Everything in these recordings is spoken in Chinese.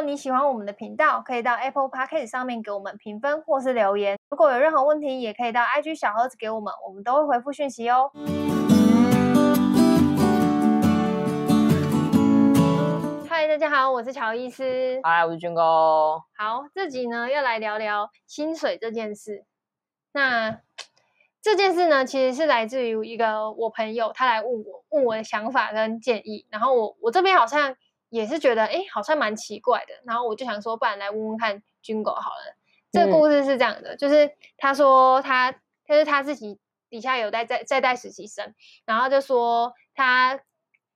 果你喜欢我们的频道，可以到 Apple Podcast 上面给我们评分或是留言。如果有任何问题，也可以到 IG 小盒子给我们，我们都会回复讯息哦。嗨，大家好，我是乔医师。嗨，我是军哥。好，这集呢要来聊聊薪水这件事。那这件事呢，其实是来自于一个我朋友，他来问我，问我的想法跟建议。然后我我这边好像也是觉得，哎，好像蛮奇怪的。然后我就想说，不然来问问看军狗好了。这个故事是这样的，嗯、就是他说他，就是他自己底下有在在在带实习生，然后就说他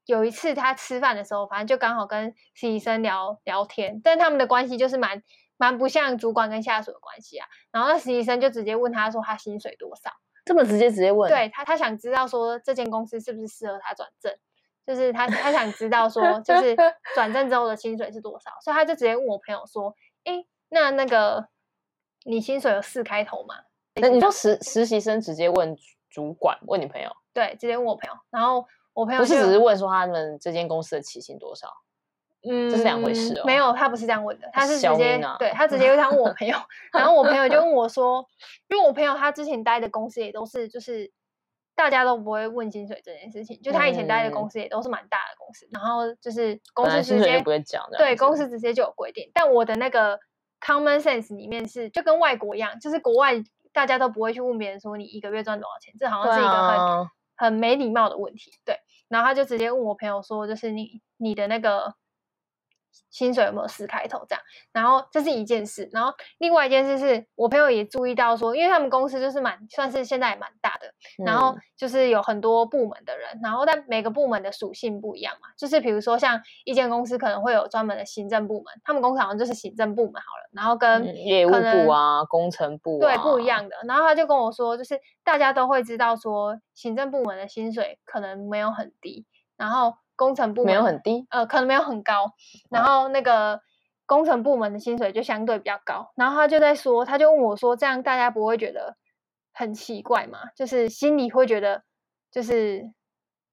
有一次他吃饭的时候，反正就刚好跟实习生聊聊天，但他们的关系就是蛮蛮不像主管跟下属的关系啊。然后那实习生就直接问他说他薪水多少。这么直接直接问？对他，他想知道说这间公司是不是适合他转正，就是他他想知道说，就是 转正之后的薪水是多少，所以他就直接问我朋友说：“哎，那那个你薪水有四开头吗？”那你就实实习生直接问主管，问你朋友？对，直接问我朋友，然后我朋友就不是只是问说他们这间公司的起薪多少？嗯，这是两回事哦。没有，他不是这样问的，他是直接，啊、对，他直接就这样问我朋友，然后我朋友就问我说，因为我朋友他之前待的公司也都是，就是大家都不会问薪水这件事情，就他以前待的公司也都是蛮大的公司，嗯、然后就是公司直接不会讲的，对，公司直接就有规定。但我的那个 common sense 里面是就跟外国一样，就是国外大家都不会去问别人说你一个月赚多少钱，这好像是一个很、啊、很没礼貌的问题。对，然后他就直接问我朋友说，就是你你的那个。薪水有没有四开头这样？然后这是一件事，然后另外一件事是我朋友也注意到说，因为他们公司就是蛮算是现在也蛮大的，然后就是有很多部门的人，然后但每个部门的属性不一样嘛，就是比如说像一间公司可能会有专门的行政部门，他们公司好像就是行政部门好了，然后跟业务部啊、工程部啊，对，不一样的。然后他就跟我说，就是大家都会知道说，行政部门的薪水可能没有很低，然后。工程部门没有很低，呃，可能没有很高，然后那个工程部门的薪水就相对比较高。然后他就在说，他就问我说：“这样大家不会觉得很奇怪吗？就是心里会觉得，就是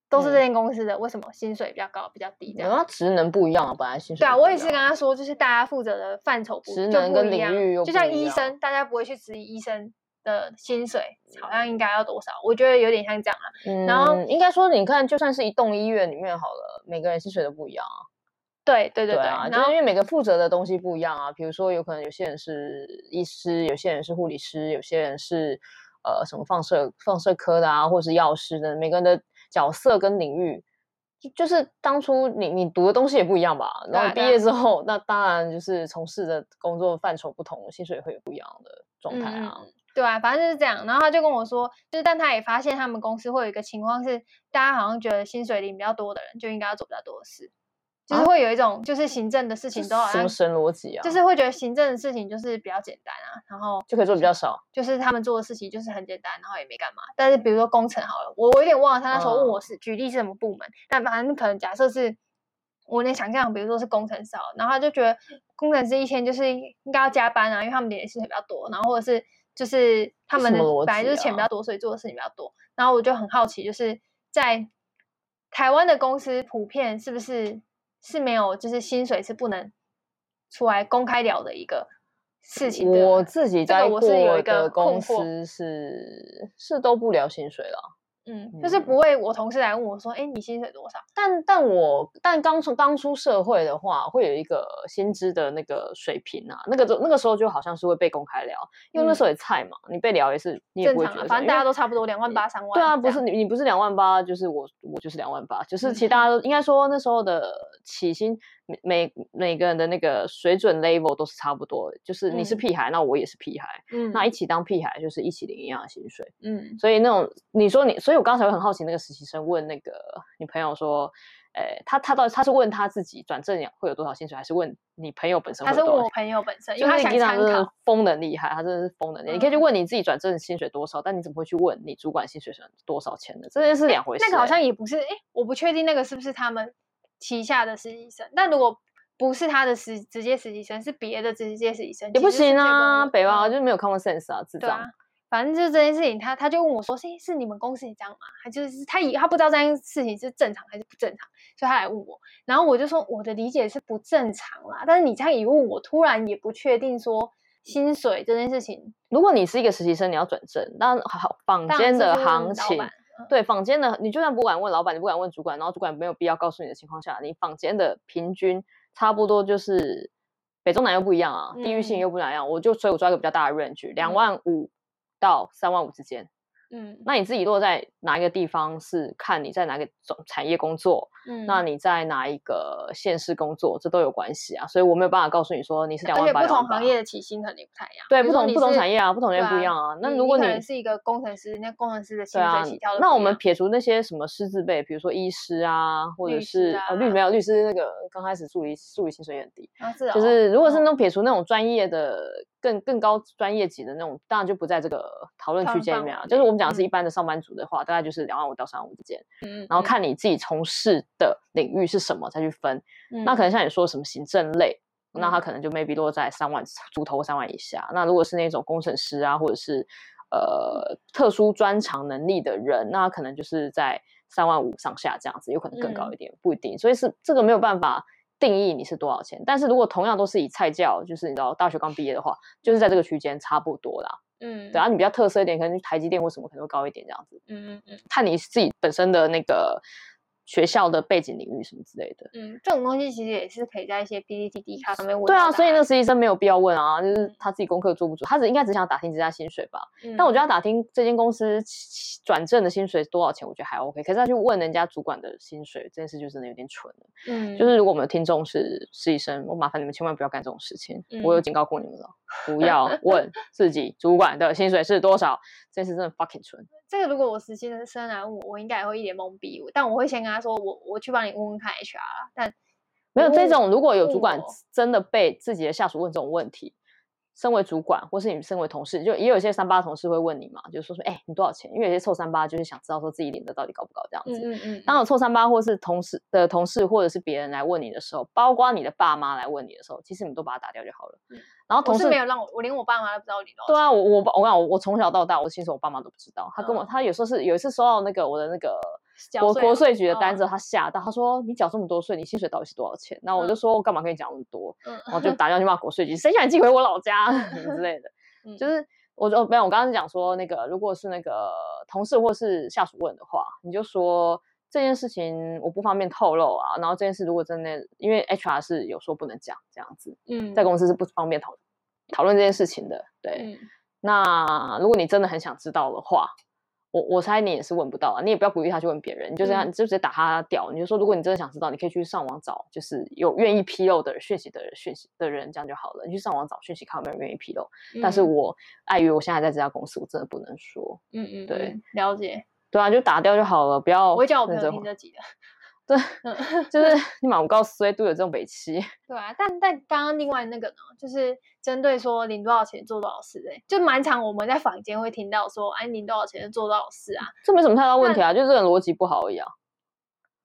都是这间公司的，嗯、为什么薪水比较高，比较低？这样？那职能不一样啊，本来薪水对啊，我也是跟他说，就是大家负责的范畴不职能跟领域又不一样，就像医生，大家不会去质疑医生。”的薪水好像应该要多少？我觉得有点像这样啊。嗯，然后应该说，你看，就算是一栋医院里面好了，每个人薪水都不一样啊。对对对对，对啊，就是因为每个负责的东西不一样啊。比如说，有可能有些人是医师，有些人是护理师，有些人是呃什么放射放射科的啊，或者是药师的，每个人的角色跟领域，就是当初你你读的东西也不一样吧？然后毕业之后，那当然就是从事的工作范畴不同，薪水会有不一样的状态啊。嗯对啊，反正就是这样。然后他就跟我说，就是但他也发现他们公司会有一个情况是，大家好像觉得薪水领比较多的人就应该要做比较多的事，就是会有一种就是行政的事情都好像什么神逻辑啊，就是会觉得行政的事情就是比较简单啊，然后就可以做比较少，就是他们做的事情就是很简单，然后也没干嘛。但是比如说工程好了，我我有点忘了他那时候问我是、嗯、举例是什么部门，但反正可能假设是我能想象，比如说是工程师，然后他就觉得工程师一天就是应该要加班啊，因为他们点的事情比较多，然后或者是。就是他们的本来就是钱比较多，所以做的事情比较多。然后我就很好奇，就是在台湾的公司普遍是不是是没有，就是薪水是不能出来公开聊的一个事情的。我自己在过的公司是是都不聊薪水了。嗯，就是不会，我同事来问我说：“哎，你薪水多少？”但但我但刚出刚出社会的话，会有一个薪资的那个水平啊，那个那个时候就好像是会被公开聊，因为那时候也菜嘛，你被聊也是你也不会觉得，反正大家都差不多两万八三万。对啊，不是你你不是两万八，就是我我就是两万八，就是其他都应该说那时候的起薪。每每个人的那个水准 level 都是差不多的，就是你是屁孩，嗯、那我也是屁孩，嗯，那一起当屁孩就是一起领一样的薪水，嗯，所以那种你说你，所以我刚才会很好奇，那个实习生问那个你朋友说，诶，他他到底他是问他自己转正会有多少薪水，还是问你朋友本身？他是问我朋友本身，因为他想参考。疯的厉害，他真的是疯的厉害。嗯、你可以去问你自己转正薪水多少，但你怎么会去问你主管薪水是多少钱的？这件事两回事。那个好像也不是，诶，我不确定那个是不是他们旗下的实习生，但如果。不是他的实直接实习生，是别的直接实习生，也不行啊，北吧就是没有 common sense 啊，知道、啊？反正就是这件事情，他他就问我说：“是是你们公司也这样吗？他就是他以他不知道这件事情是正常还是不正常，所以他来问我。然后我就说我的理解是不正常啦。但是你这样一问我，突然也不确定说薪水这件事情。如果你是一个实习生，你要转正，但好坊间的行情，对坊间的，你就算不敢问老板，你不敢问主管，然后主管没有必要告诉你的情况下，你坊间的平均差不多就是北中南又不一样啊，地域性又不一样。嗯、我就所以我抓一个比较大的 range，两万五。到三万五之间。嗯，那你自己落在哪一个地方是看你在哪个种产业工作，嗯，那你在哪一个县市工作，这都有关系啊。所以我没有办法告诉你说你是两万八，而且不同行业的起薪肯定不太一样。对，不同不同产业啊，不同也不一样啊。那如果你是一个工程师，那工程师的薪水起跳，那我们撇除那些什么师字辈，比如说医师啊，或者是呃律没有律师那个刚开始助理助理薪水也很低啊，是就是如果是那种撇除那种专业的更更高专业级的那种，当然就不在这个讨论区间里面啊。就是我们讲的是一般的上班。族的话，大概就是两万五到三万五之间，嗯，然后看你自己从事的领域是什么再去分。嗯、那可能像你说什么行政类，嗯、那他可能就 maybe 落在三万出头三万以下。那如果是那种工程师啊，或者是呃特殊专长能力的人，那可能就是在三万五上下这样子，有可能更高一点，嗯、不一定。所以是这个没有办法定义你是多少钱。但是如果同样都是以菜教，就是你知道大学刚毕业的话，就是在这个区间差不多啦。嗯，对啊，你比较特色一点，可能台积电或什么可能会高一点这样子。嗯嗯嗯，看你自己本身的那个。学校的背景领域什么之类的，嗯，这种东西其实也是可以在一些 PTT、D 卡上面问。对啊，所以那个实习生没有必要问啊，就是他自己功课做不足，他只应该只想打听这家薪水吧。嗯、但我觉得他打听这间公司转正的薪水多少钱，我觉得还 OK。可是他去问人家主管的薪水这件事，就真的有点蠢了。嗯，就是如果我们的听众是实习生，我麻烦你们千万不要干这种事情。嗯、我有警告过你们了，不要 问自己主管的薪水是多少，这件事真的 fucking 蠢。这个如果我实习生来问我，我应该也会一脸懵逼。但我会先跟他说，我我去帮你问问看 HR 啦。但没有这种，如果有主管真的被自己的下属问这种问题。身为主管，或是你身为同事，就也有一些三八同事会问你嘛，就是说说，哎、欸，你多少钱？因为有些臭三八就是想知道说自己领的到底高不高这样子。嗯嗯，嗯当有臭三八或是同事的同事，或者是别人来问你的时候，包括你的爸妈来问你的时候，其实你们都把它打掉就好了。嗯、然后同事没有让我，我连我爸妈都不知道领多少。对啊，我我我讲我我从小到大，我其实我爸妈都不知道。他跟我，嗯、他有时候是有一次收到那个我的那个。国国税局的单子，他吓到，他说：“你缴这么多税，你薪水到底是多少钱？”然后我就说：“我干嘛跟你讲那么多？”然后就打电话去骂国税局，谁想寄回我老家 之类的。就是我就没有，我刚刚讲说那个，如果是那个同事或是下属问的话，你就说这件事情我不方便透露啊。然后这件事如果真的，因为 HR 是有说不能讲这样子，嗯，在公司是不方便讨讨论这件事情的。对，那如果你真的很想知道的话。我我猜你也是问不到啊，你也不要鼓励他去问别人，你就这样，你就直接打他掉。你就说，如果你真的想知道，你可以去上网找，就是有愿意披露的讯息的讯息的人，这样就好了。你去上网找讯息，看有没有人愿意披露。但是我碍于我现在在这家公司，我真的不能说。嗯嗯，对，了解。对啊，就打掉就好了，不要。我会叫我朋友听这集的。对，就是你满高岁都有这种北七。对啊，但但刚刚另外那个呢，就是针对说领多少钱做多少事，哎，就蛮常我们在坊间会听到说，哎，领多少钱就做多少事啊，这没什么太大问题啊，就是这个逻辑不好而已啊。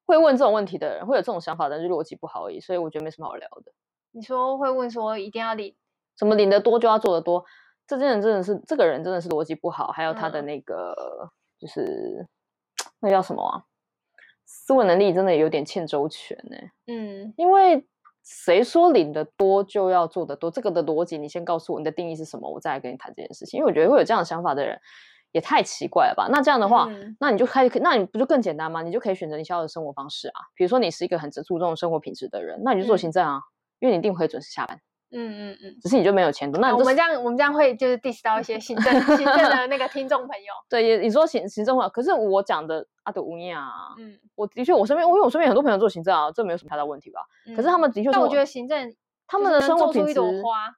会问这种问题的人，会有这种想法的人，就逻辑不好而已，所以我觉得没什么好聊的。你说会问说一定要领，什么领得多就要做得多，这件人真的是这个人真的是逻辑不好，还有他的那个、嗯、就是 那叫什么啊？思维能力真的有点欠周全呢。嗯，因为谁说领的多就要做的多？这个的逻辑，你先告诉我你的定义是什么，我再来跟你谈这件事情。因为我觉得会有这样的想法的人也太奇怪了吧？那这样的话，嗯、那你就开始，那你不就更简单吗？你就可以选择你想要的生活方式啊。比如说你是一个很注重生活品质的人，那你就做行政啊，嗯、因为你一定会准时下班。嗯嗯嗯，只是你就没有钱多。那、啊、我们这样，我们这样会就是 diss 到一些 行政行政的那个听众朋友。对，也你说行行政话，可是我讲的阿德乌尼亚，嗯，我的确我身边，因为我身边很多朋友做行政啊，这没有什么太大问题吧？嗯、可是他们的确，但我觉得行政他们的生活品质，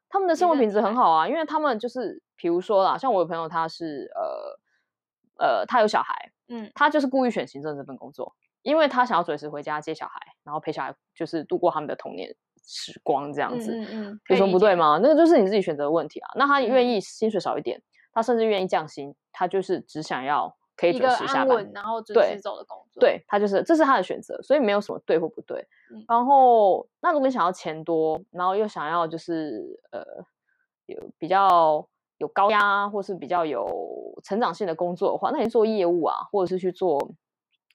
他们的生活品质很好啊，因为他们就是比如说啦，像我有朋友他是呃呃，他有小孩，嗯，他就是故意选行政这份工作，因为他想要准时回家接小孩，然后陪小孩，就是度过他们的童年。时光这样子，嗯嗯，有什么不对吗？那个就是你自己选择的问题啊。那他愿意薪水少一点，他甚至愿意降薪，他就是只想要可以准时下班，然后准时走的工作。对，他就是这是他的选择，所以没有什么对或不对。然后，那如果你想要钱多，然后又想要就是呃有比较有高压或是比较有成长性的工作的话，那你做业务啊，或者是去做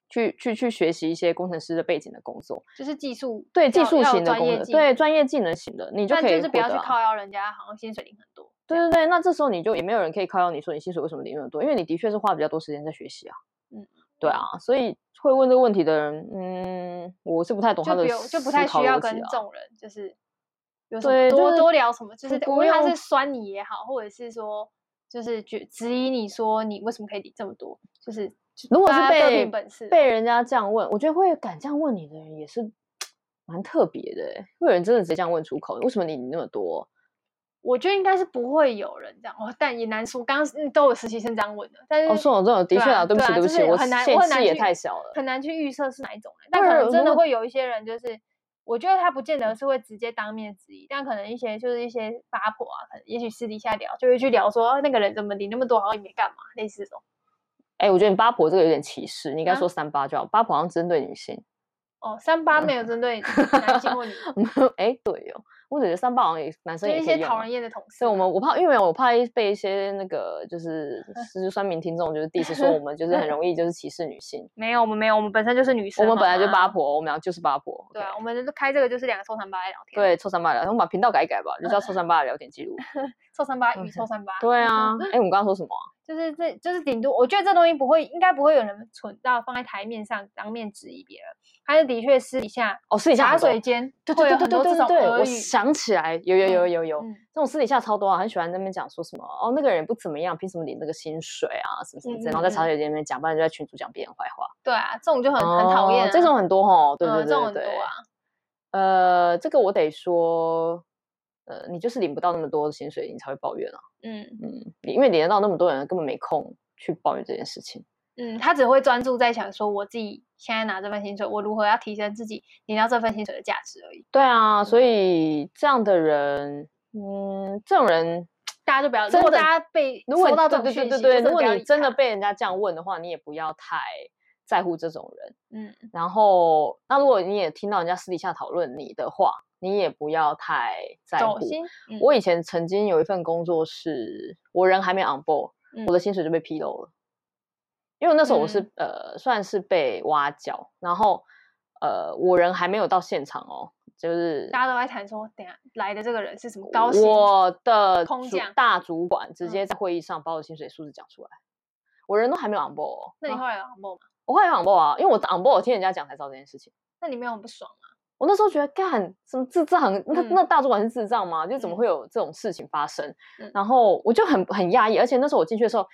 去去去学习一些工程师的背景的工作，就是技术对技术型的工作，对专业技能型的，你就可以就是不要去靠邀人家，好像薪水领很多。对对对，那这时候你就也没有人可以靠邀你说你薪水为什么领那么多，因为你的确是花比较多时间在学习啊。嗯，对啊，所以会问这个问题的人，嗯，我是不太懂他的，就不太需要跟这种人就是。对，多、就是、多聊什么，就是无论他是酸你也好，或者是说，就是觉质疑你说你为什么可以领这么多，就是如果是被被人家这样问，我觉得会敢这样问你的人也是蛮特别的。会有人真的直接这样问出口，为什么你领那么多？我觉得应该是不会有人这样，哦，但也难说。刚刚都有实习生这样问的，但是哦，说我这种的确啊，对不起，对不起，我很难，我很难也太小了，很难去预测是哪一种人，但可能真的会有一些人就是。我觉得他不见得是会直接当面质疑，但可能一些就是一些八婆啊，可能也许私底下聊就会去聊说，哦，那个人怎么你那么多，好像也没干嘛，类似这种。哎、欸，我觉得你八婆这个有点歧视，你应该说三八就好，啊、八婆好像针对女性。哦，三八没有针对男性或女性。哎、欸，对哦。我觉得三八好像也男生也一些讨人厌的同事。对，我们我怕，因为我怕被一些那个就是就是酸民听众就是第一次说我们就是很容易就是歧视女性。没有，我们没有，我们本身就是女生。我们本来就八婆，我们俩就是八婆。对啊，我们开这个就是两个臭三八来聊天。对，臭三八聊天，我们把频道改一改吧，就叫臭三八的聊天记录。臭三八与臭三八。对啊，哎，我们刚刚说什么？就是这就是顶多，我觉得这东西不会，应该不会有人存到放在台面上当面质疑别人。还是的确私底下哦，私底下茶水间对对对对对对对，我想起来有有有有有这种私底下超多啊，很喜欢那边讲说什么哦，那个人不怎么样，凭什么领那个薪水啊，什么什么之类，然后在茶水间里面讲，不然就在群主讲别人坏话。对啊，这种就很很讨厌，这种很多哈，对对对对，这种很多啊。呃，这个我得说，呃，你就是领不到那么多的薪水，你才会抱怨啊。嗯嗯，因为领得到那么多人，根本没空去抱怨这件事情。嗯，他只会专注在想说，我自己现在拿这份薪水，我如何要提升自己领到这份薪水的价值而已。对啊，所以这样的人，嗯，这种人 大家就不要。如果大家被收到这种讯息，如果你真的被人家这样问的话，你也不要太在乎这种人。嗯，然后那如果你也听到人家私底下讨论你的话，你也不要太在乎。嗯、我以前曾经有一份工作是，我人还没 on board，、嗯、我的薪水就被披露了。因为那时候我是、嗯、呃算是被挖角，然后呃我人还没有到现场哦，就是大家都在谈说，等下来的这个人是什么高薪？我的空降大主管直接在会议上把我薪水数字讲出来，嗯、我人都还没有 on board 哦。那你后来有 on board 吗？我后来有 on board 啊，因为我 on board 我听人家讲才知道这件事情。那你没有很不爽吗？我那时候觉得干什么智障？那、嗯、那大主管是智障吗？就怎么会有这种事情发生？嗯、然后我就很很压抑，而且那时候我进去的时候，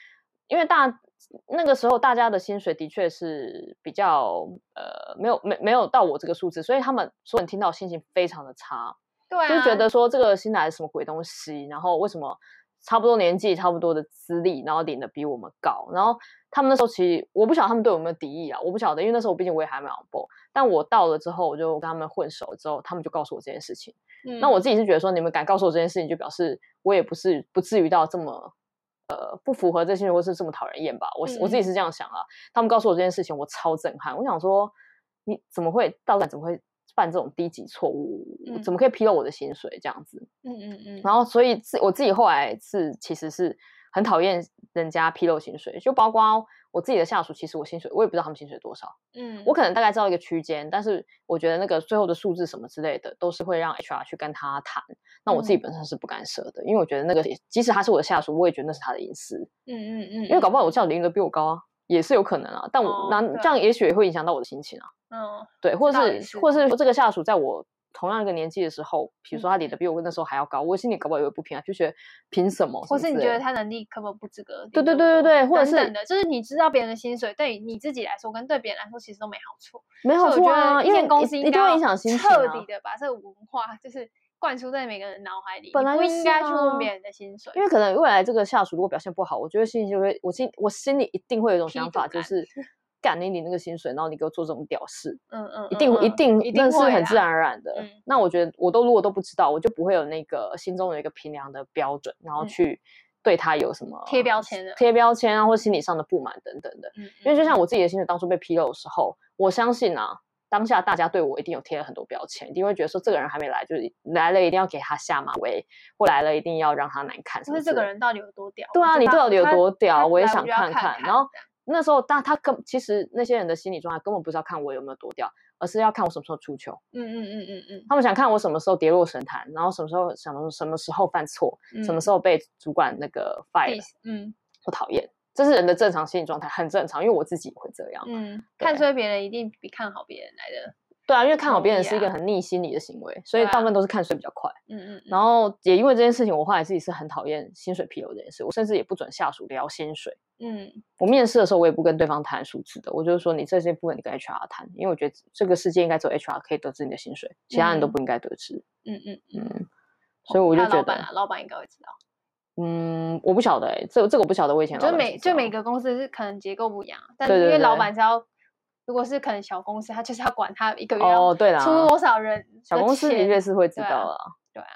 因为大。那个时候大家的薪水的确是比较呃没有没没有到我这个数字，所以他们所有人听到心情非常的差，对啊，就觉得说这个新来的什么鬼东西，然后为什么差不多年纪、差不多的资历，然后领的比我们高，然后他们那时候其实我不晓得他们对我们有没有敌意啊，我不晓得，因为那时候我毕竟我也还没 on board，但我到了之后，我就跟他们混熟之后，他们就告诉我这件事情，嗯，那我自己是觉得说你们敢告诉我这件事情，就表示我也不是不至于到这么。呃，不符合这些人，或是这么讨人厌吧？我、嗯、我自己是这样想啊。他们告诉我这件事情，我超震撼。我想说，你怎么会到底怎么会犯这种低级错误？嗯、怎么可以披露我的薪水这样子？嗯嗯嗯。然后，所以自我自己后来是其实是很讨厌人家披露薪水，就包括。我自己的下属，其实我薪水我也不知道他们薪水多少，嗯，我可能大概知道一个区间，但是我觉得那个最后的数字什么之类的，都是会让 HR 去跟他谈。那我自己本身是不干涉的，嗯、因为我觉得那个即使他是我的下属，我也觉得那是他的隐私，嗯嗯嗯，因为搞不好我叫领的比我高啊，也是有可能啊。但我那、哦、这样也许也会影响到我的心情啊，嗯，对，或者是，是或者是这个下属在我。同样一个年纪的时候，比如说他领的比我那时候还要高，嗯、我心里搞不好也会不平啊，就觉得凭什么？或是你觉得他能力根本不及格？对对对对对，或者是等等的，就是你知道别人的薪水，对你自己来说跟对别人来说其实都没好处，没好处啊。因为公司一定会影响心情，彻底的把这个文化就是灌输在每个人脑海里。本来、啊、不应该去问别人的薪水，因为可能未来这个下属如果表现不好，我觉得心里就会，我心我心里一定会有一种想法，就是。干你领那个薪水，然后你给我做这种屌事，嗯嗯，一定一定一定是很自然而然的。那我觉得我都如果都不知道，我就不会有那个心中有一个评量的标准，然后去对他有什么贴标签的贴标签啊，或心理上的不满等等的。因为就像我自己的薪水当初被披露的时候，我相信啊，当下大家对我一定有贴了很多标签，一定会觉得说这个人还没来，就是来了一定要给他下马威，或来了一定要让他难看。就是这个人到底有多屌？对啊，你到底有多屌？我也想看看。然后那时候，但他根其实那些人的心理状态根本不是要看我有没有多屌，而是要看我什么时候出糗。嗯嗯嗯嗯嗯。他们想看我什么时候跌落神坛，然后什么时候什么什么时候犯错，嗯、什么时候被主管那个 fire。嗯，我讨厌。这是人的正常心理状态，很正常，因为我自己也会这样。嗯，看衰别人一定比看好别人来的。对啊，因为看好别人是一个很逆心理的行为，啊、所以大部分都是看衰比较快。嗯，嗯嗯。然后也因为这件事情，我后来自己是很讨厌薪水披露这件事，我甚至也不准下属聊薪水。嗯，我面试的时候我也不跟对方谈数字的，我就是说你这些部分你跟 HR 谈，因为我觉得这个世界应该只有 HR 可以得知你的薪水，其他人都不应该得知。嗯嗯嗯，嗯。所以我就觉得，老板啊，老板应该会知道。嗯，我不晓得哎、欸，这这个我不晓得。我以前就每就每个公司是可能结构不一样，但是因为老板是要，如果是可能小公司，他就是要管他一个月哦，对啦，出多少人，小公司的确是会知道啊。对啊，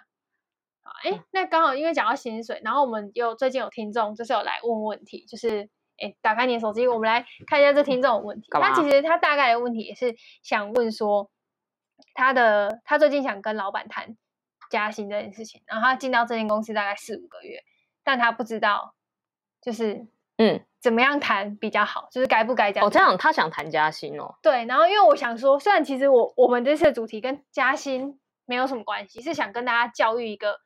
好，哎，那刚好因为讲到薪水，然后我们又最近有听众就是有来问问题，就是哎，打开你的手机，我们来看一下这听众的问题。他其实他大概的问题也是想问说，他的他最近想跟老板谈加薪这件事情，然后他进到这间公司大概四五个月。但他不知道，就是嗯，怎么样谈比较好，就是该不该这样。哦，这样他想谈加薪哦。对，然后因为我想说，虽然其实我我们这次的主题跟加薪没有什么关系，是想跟大家教育一个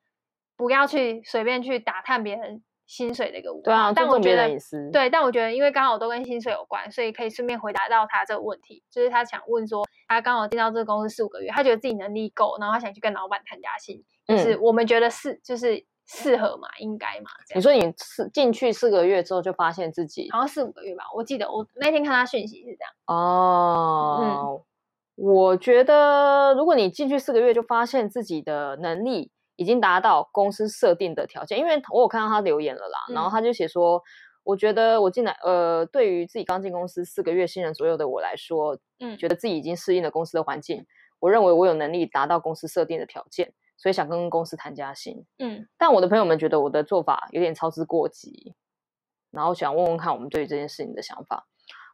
不要去随便去打探别人薪水的一个文化。对啊，但我觉得。对，但我觉得因为刚好都跟薪水有关，所以可以顺便回答到他这个问题。就是他想问说，他刚好进到这个公司四五个月，他觉得自己能力够，然后他想去跟老板谈加薪，就是我们觉得是就是。适合嘛？应该嘛？你说你四进去四个月之后就发现自己好像四五个月吧？我记得我那天看他讯息是这样。哦，嗯，我觉得如果你进去四个月就发现自己的能力已经达到公司设定的条件，因为我有看到他留言了啦，嗯，然后他就写说，我觉得我进来呃，对于自己刚进公司四个月新人左右的我来说，嗯，觉得自己已经适应了公司的环境，我认为我有能力达到公司设定的条件。所以想跟公司谈加薪，嗯，但我的朋友们觉得我的做法有点操之过急，然后想问问看我们对于这件事情的想法。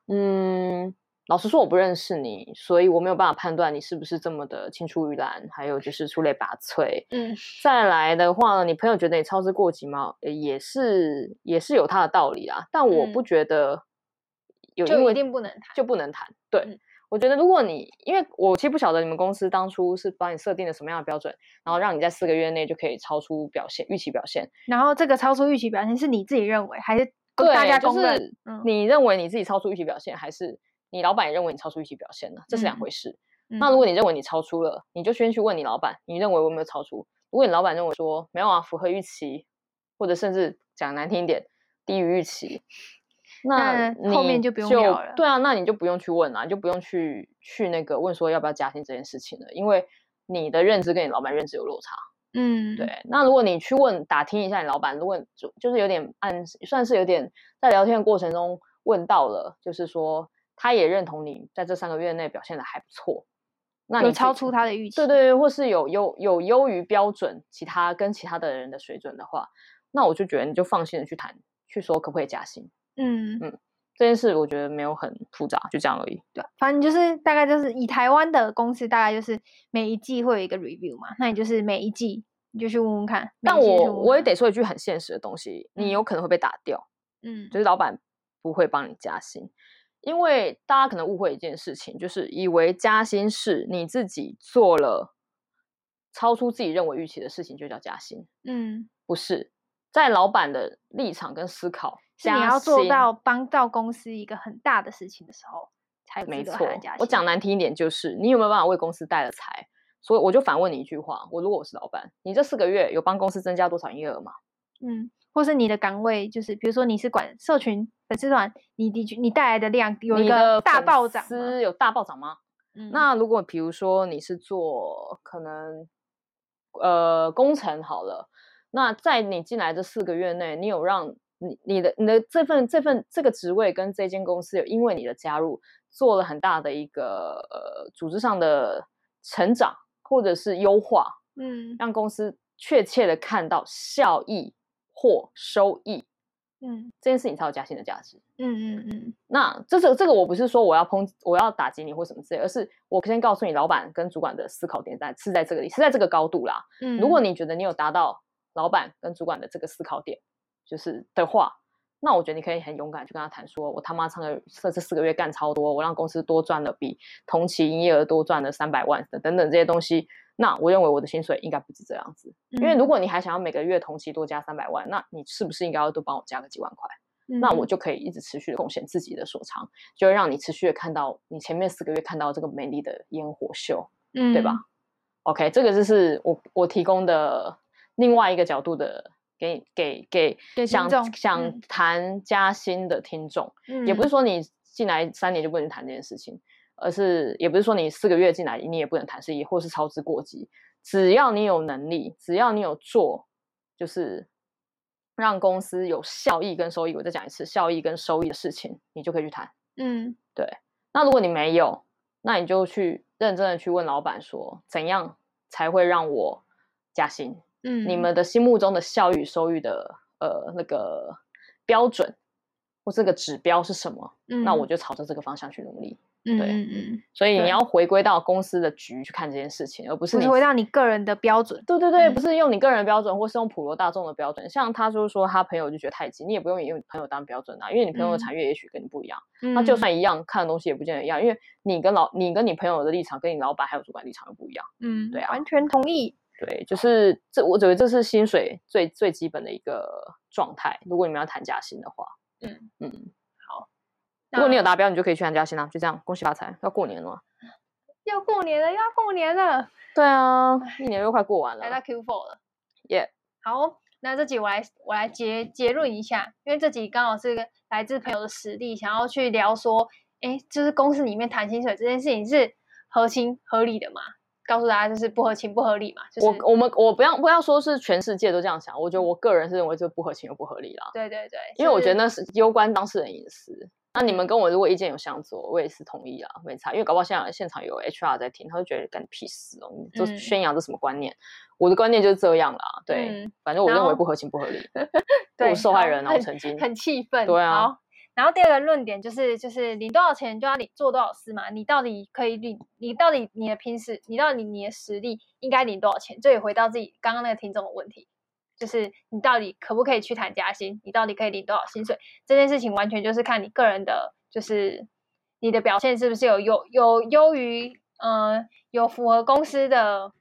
嗯，老实说我不认识你，所以我没有办法判断你是不是这么的青出于蓝，还有就是出类拔萃。嗯，再来的话呢，你朋友觉得你操之过急吗？也是，也是有他的道理啊，但我不觉得有就一定不能谈，就不能谈，对。嗯我觉得，如果你因为我其实不晓得你们公司当初是帮你设定了什么样的标准，然后让你在四个月内就可以超出表现预期表现。然后这个超出预期表现是你自己认为，还是大家公认？就是你认为你自己超出预期表现，嗯、还是你老板也认为你超出预期表现了？这是两回事。嗯、那如果你认为你超出了，你就先去问你老板，你认为我有没有超出？如果你老板认为说没有啊，符合预期，或者甚至讲难听一点，低于预期。那你后面就不用聊了。对啊，那你就不用去问了，就不用去去那个问说要不要加薪这件事情了，因为你的认知跟你老板认知有落差。嗯，对。那如果你去问打听一下你老板，如果就就是有点暗，算是有点在聊天的过程中问到了，就是说他也认同你在这三个月内表现的还不错，那你超出他的预期，对对对，或是有优有优于标准其他跟其他的人的水准的话，那我就觉得你就放心的去谈，去说可不可以加薪。嗯嗯，这件事我觉得没有很复杂，就这样而已。对，反正就是大概就是以台湾的公司，大概就是每一季会有一个 review 嘛，那你就是每一季你就去问问看。但我我也得说一句很现实的东西，你有可能会被打掉。嗯，就是老板不会帮你加薪，因为大家可能误会一件事情，就是以为加薪是你自己做了超出自己认为预期的事情就叫加薪。嗯，不是，在老板的立场跟思考。是你要做到帮到公司一个很大的事情的时候，才没错。我讲难听一点，就是你有没有办法为公司带了财？所以我就反问你一句话：我如果我是老板，你这四个月有帮公司增加多少营业额吗？嗯，或是你的岗位就是，比如说你是管社群粉丝团，你你你带来的量有一个大暴涨，是有大暴涨吗？嗯，那如果比如说你是做可能呃工程好了，那在你进来这四个月内，你有让你你的你的这份这份这个职位跟这间公司有因为你的加入做了很大的一个呃组织上的成长或者是优化，嗯，让公司确切的看到效益或收益，嗯，这件事情才有加薪的价值。嗯嗯嗯。那这是这个，我不是说我要抨，我要打击你或什么之类，而是我先告诉你，老板跟主管的思考点在是在这个里，是在这个高度啦。嗯，如果你觉得你有达到老板跟主管的这个思考点，就是的话。那我觉得你可以很勇敢去跟他谈，说我他妈上个这这四个月干超多，我让公司多赚了比同期营业额多赚了三百万的等等这些东西。那我认为我的薪水应该不止这样子，因为如果你还想要每个月同期多加三百万，那你是不是应该要多帮我加个几万块？那我就可以一直持续的贡献自己的所长，就会让你持续的看到你前面四个月看到这个美丽的烟火秀，嗯对吧？OK，这个就是我我提供的另外一个角度的。给给给想想谈加薪的听众，嗯、也不是说你进来三年就不能谈这件事情，而是也不是说你四个月进来你也不能谈事业，或是操之过急。只要你有能力，只要你有做，就是让公司有效益跟收益。我再讲一次，效益跟收益的事情，你就可以去谈。嗯，对。那如果你没有，那你就去认真的去问老板说，怎样才会让我加薪？嗯，你们的心目中的效益收益的呃那个标准或这个指标是什么？嗯，那我就朝着这个方向去努力。嗯对嗯嗯，所以你要回归到公司的局去看这件事情，而不是你回到你个人的标准。对对对，嗯、不是用你个人的标准，或是用普罗大众的标准。像他就是说他朋友就觉得太急，你也不用以用朋友当标准啊，因为你朋友的产业也许跟你不一样。那、嗯、就算一样，看的东西也不见得一样，因为你跟老你跟你朋友的立场，跟你老板还有主管立场又不一样。嗯，对啊，完全同意。对，就是这，我觉得这是薪水最最基本的一个状态。如果你们要谈加薪的话，嗯嗯，好。如果你有达标，你就可以去谈加薪啦。就这样，恭喜发财！要过年了，要过年了，要过年了。对啊，一年又快过完了，来到 Q4 了。耶，好，那这集我来我来结结论一下，因为这集刚好是个来自朋友的实例，想要去聊说，哎，就是公司里面谈薪水这件事情是合情合理的嘛？告诉大家就是不合情不合理嘛，就是我我们我不要不要说是全世界都这样想，我觉得我个人是认为这不合情又不合理啦。对对对，因为我觉得那是攸关当事人隐私。那你们跟我如果意见有相左，我也是同意啦，没差。因为搞不好现场现场有 HR 在听，他就觉得干你屁事哦，你就宣扬这什么观念？我的观念就是这样啦。对，反正我认为不合情不合理。对，受害人啊，我曾经很气愤。对啊。然后第二个论点就是，就是领多少钱就要领做多少事嘛。你到底可以领？你到底你的平时，你到底你的实力应该领多少钱？这也回到自己刚刚那个听众的问题，就是你到底可不可以去谈加薪？你到底可以领多少薪水？这件事情完全就是看你个人的，就是你的表现是不是有有有优于，嗯、呃，有符合公司的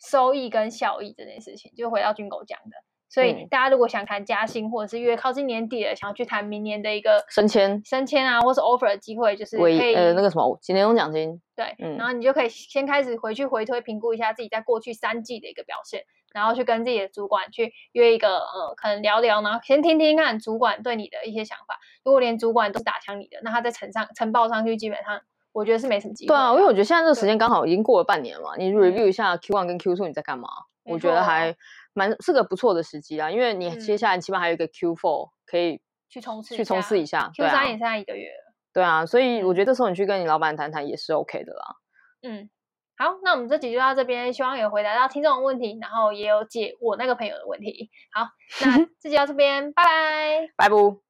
收益跟效益这件事情，就回到军狗讲的。所以大家如果想谈加薪，或者是因为靠近年底了，想要去谈明年的一个升迁、升迁啊，或是 offer 的机会，就是可以呃那个什么几年终奖金。对，嗯，然后你就可以先开始回去回推评估一下自己在过去三季的一个表现，然后去跟自己的主管去约一个呃，可能聊聊，然后先听听看主管对你的一些想法。如果连主管都是打枪你的，那他在呈上呈报上去，基本上我觉得是没什么机会。对啊，因为我觉得现在这个时间刚好已经过了半年了嘛，你 review 一下 Q one 跟 Q two 你在干嘛？我觉得还。蛮是个不错的时机啊，因为你接下来起码还有一个 Q4 可以去冲刺，去冲刺一下。Q3 也剩下一个月了。对啊，所以我觉得这时候你去跟你老板谈谈也是 OK 的啦。嗯，好，那我们这集就到这边，希望有回答到听众的问题，然后也有解我那个朋友的问题。好，那 这集到这边，拜拜，拜不。